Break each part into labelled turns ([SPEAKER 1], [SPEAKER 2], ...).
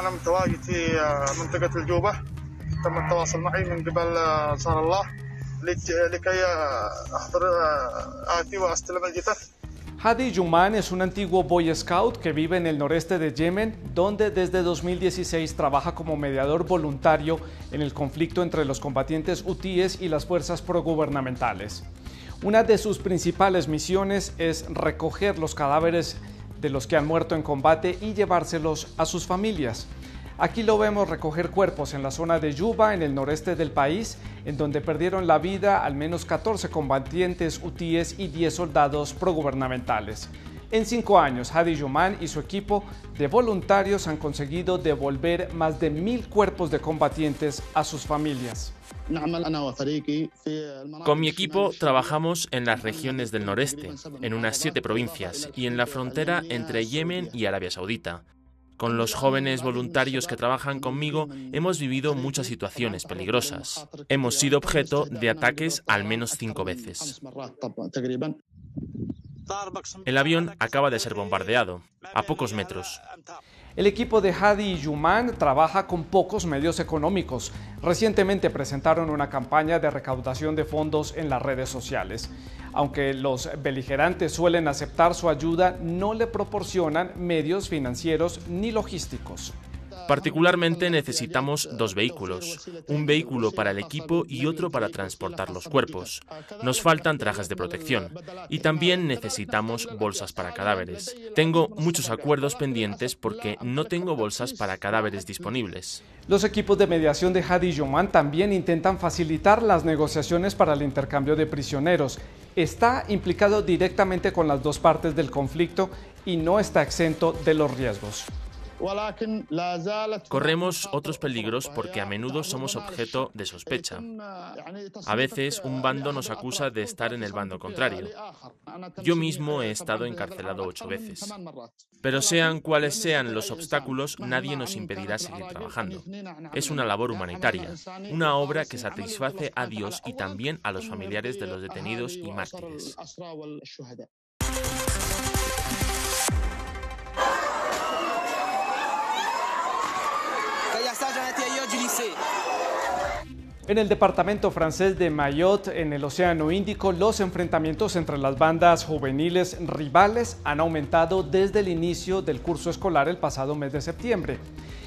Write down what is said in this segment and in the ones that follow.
[SPEAKER 1] أنا متواجد في منطقة الجوبة تم التواصل معي من قبل أنصار الله لكي أحضر آتي وأستلم الجثث
[SPEAKER 2] Hadi Yuman es un antiguo Boy Scout que vive en el noreste de Yemen, donde desde 2016 trabaja como mediador voluntario en el conflicto entre los combatientes hutíes y las fuerzas progubernamentales. Una de sus principales misiones es recoger los cadáveres de los que han muerto en combate y llevárselos a sus familias. Aquí lo vemos recoger cuerpos en la zona de Yuba, en el noreste del país, en donde perdieron la vida al menos 14 combatientes hutíes y 10 soldados progubernamentales. En cinco años, Hadi Yuman y su equipo de voluntarios han conseguido devolver más de mil cuerpos de combatientes a sus familias.
[SPEAKER 3] Con mi equipo trabajamos en las regiones del noreste, en unas siete provincias y en la frontera entre Yemen y Arabia Saudita. Con los jóvenes voluntarios que trabajan conmigo hemos vivido muchas situaciones peligrosas. Hemos sido objeto de ataques al menos cinco veces. El avión acaba de ser bombardeado, a pocos metros.
[SPEAKER 2] El equipo de Hadi y Yuman trabaja con pocos medios económicos. Recientemente presentaron una campaña de recaudación de fondos en las redes sociales. Aunque los beligerantes suelen aceptar su ayuda, no le proporcionan medios financieros ni logísticos.
[SPEAKER 3] Particularmente necesitamos dos vehículos, un vehículo para el equipo y otro para transportar los cuerpos. Nos faltan trajes de protección y también necesitamos bolsas para cadáveres. Tengo muchos acuerdos pendientes porque no tengo bolsas para cadáveres disponibles.
[SPEAKER 2] Los equipos de mediación de Hadi Yoman también intentan facilitar las negociaciones para el intercambio de prisioneros. Está implicado directamente con las dos partes del conflicto y no está exento de los riesgos.
[SPEAKER 3] Corremos otros peligros porque a menudo somos objeto de sospecha. A veces un bando nos acusa de estar en el bando contrario. Yo mismo he estado encarcelado ocho veces. Pero sean cuales sean los obstáculos, nadie nos impedirá seguir trabajando. Es una labor humanitaria, una obra que satisface a Dios y también a los familiares de los detenidos y mártires.
[SPEAKER 2] En el departamento francés de Mayotte, en el Océano Índico, los enfrentamientos entre las bandas juveniles rivales han aumentado desde el inicio del curso escolar el pasado mes de septiembre.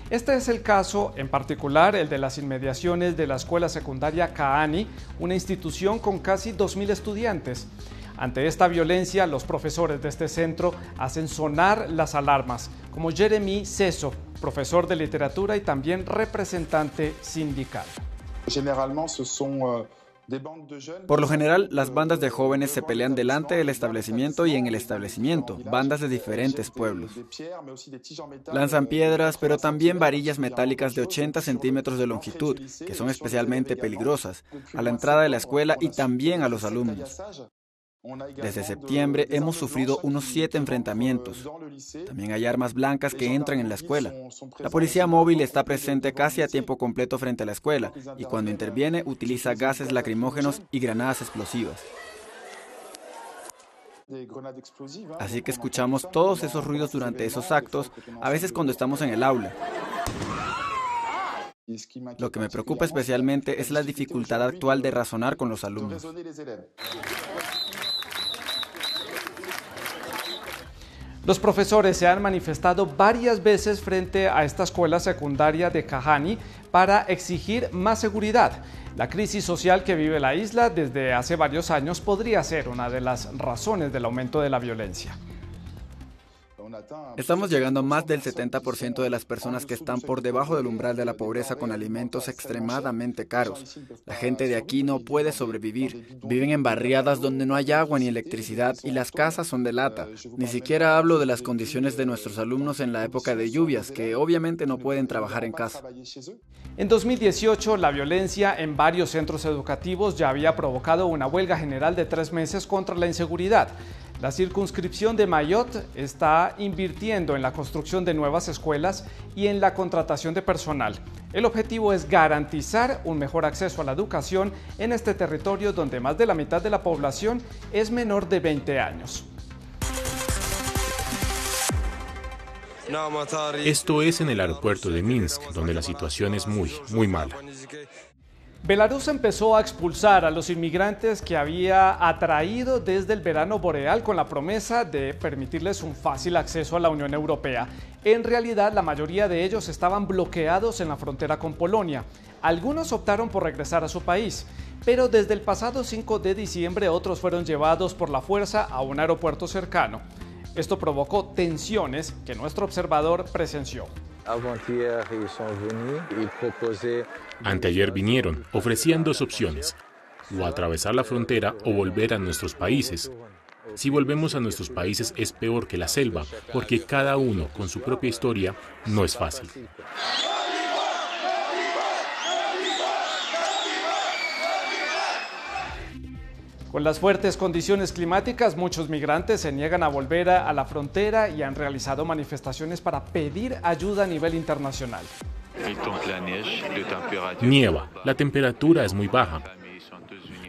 [SPEAKER 2] Este es el caso, en particular, el de las inmediaciones de la escuela secundaria Kaani, una institución con casi 2.000 estudiantes. Ante esta violencia, los profesores de este centro hacen sonar las alarmas, como Jeremy Ceso, profesor de literatura y también representante sindical.
[SPEAKER 4] Euh, Por lo general, las bandas de jóvenes se pelean delante del establecimiento y en el establecimiento, bandas de diferentes pueblos. Lanzan piedras, pero también varillas metálicas de 80 centímetros de longitud, que son especialmente peligrosas, a la entrada de la escuela y también a los alumnos. Desde septiembre hemos sufrido unos siete enfrentamientos. También hay armas blancas que entran en la escuela. La policía móvil está presente casi a tiempo completo frente a la escuela y cuando interviene utiliza gases lacrimógenos y granadas explosivas. Así que escuchamos todos esos ruidos durante esos actos, a veces cuando estamos en el aula. Lo que me preocupa especialmente es la dificultad actual de razonar con los alumnos.
[SPEAKER 2] Los profesores se han manifestado varias veces frente a esta escuela secundaria de Kahani para exigir más seguridad. La crisis social que vive la isla desde hace varios años podría ser una de las razones del aumento de la violencia.
[SPEAKER 4] Estamos llegando a más del 70% de las personas que están por debajo del umbral de la pobreza con alimentos extremadamente caros. La gente de aquí no puede sobrevivir. Viven en barriadas donde no hay agua ni electricidad y las casas son de lata. Ni siquiera hablo de las condiciones de nuestros alumnos en la época de lluvias, que obviamente no pueden trabajar en casa.
[SPEAKER 2] En 2018, la violencia en varios centros educativos ya había provocado una huelga general de tres meses contra la inseguridad. La circunscripción de Mayotte está invirtiendo en la construcción de nuevas escuelas y en la contratación de personal. El objetivo es garantizar un mejor acceso a la educación en este territorio donde más de la mitad de la población es menor de 20 años.
[SPEAKER 5] Esto es en el aeropuerto de Minsk, donde la situación es muy, muy mala.
[SPEAKER 2] Belarus empezó a expulsar a los inmigrantes que había atraído desde el verano boreal con la promesa de permitirles un fácil acceso a la Unión Europea. En realidad, la mayoría de ellos estaban bloqueados en la frontera con Polonia. Algunos optaron por regresar a su país, pero desde el pasado 5 de diciembre otros fueron llevados por la fuerza a un aeropuerto cercano. Esto provocó tensiones que nuestro observador presenció.
[SPEAKER 5] Anteayer vinieron, ofrecían dos opciones, o atravesar la frontera o volver a nuestros países. Si volvemos a nuestros países es peor que la selva, porque cada uno con su propia historia no es fácil.
[SPEAKER 2] Con las fuertes condiciones climáticas, muchos migrantes se niegan a volver a, la frontera y han realizado manifestaciones para pedir ayuda a nivel internacional.
[SPEAKER 5] Nieva, la temperatura es muy baja.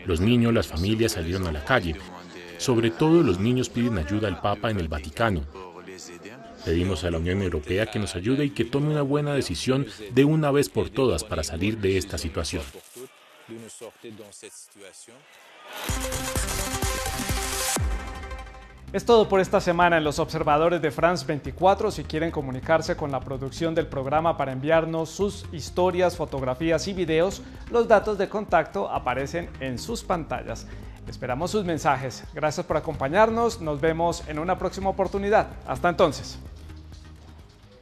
[SPEAKER 5] Los niños, las familias salieron a la calle. Sobre todo los niños piden ayuda al Papa en el Vaticano. Pedimos a la Unión Europea que nos ayude y que tome una buena decisión de una vez por todas para salir de esta situación.
[SPEAKER 2] Es todo por esta semana en los observadores de France 24. Si quieren comunicarse con la producción del programa para enviarnos sus historias, fotografías y videos, los datos de contacto aparecen en sus pantallas. Esperamos sus mensajes. Gracias por acompañarnos. Nos vemos en una próxima oportunidad. Hasta entonces.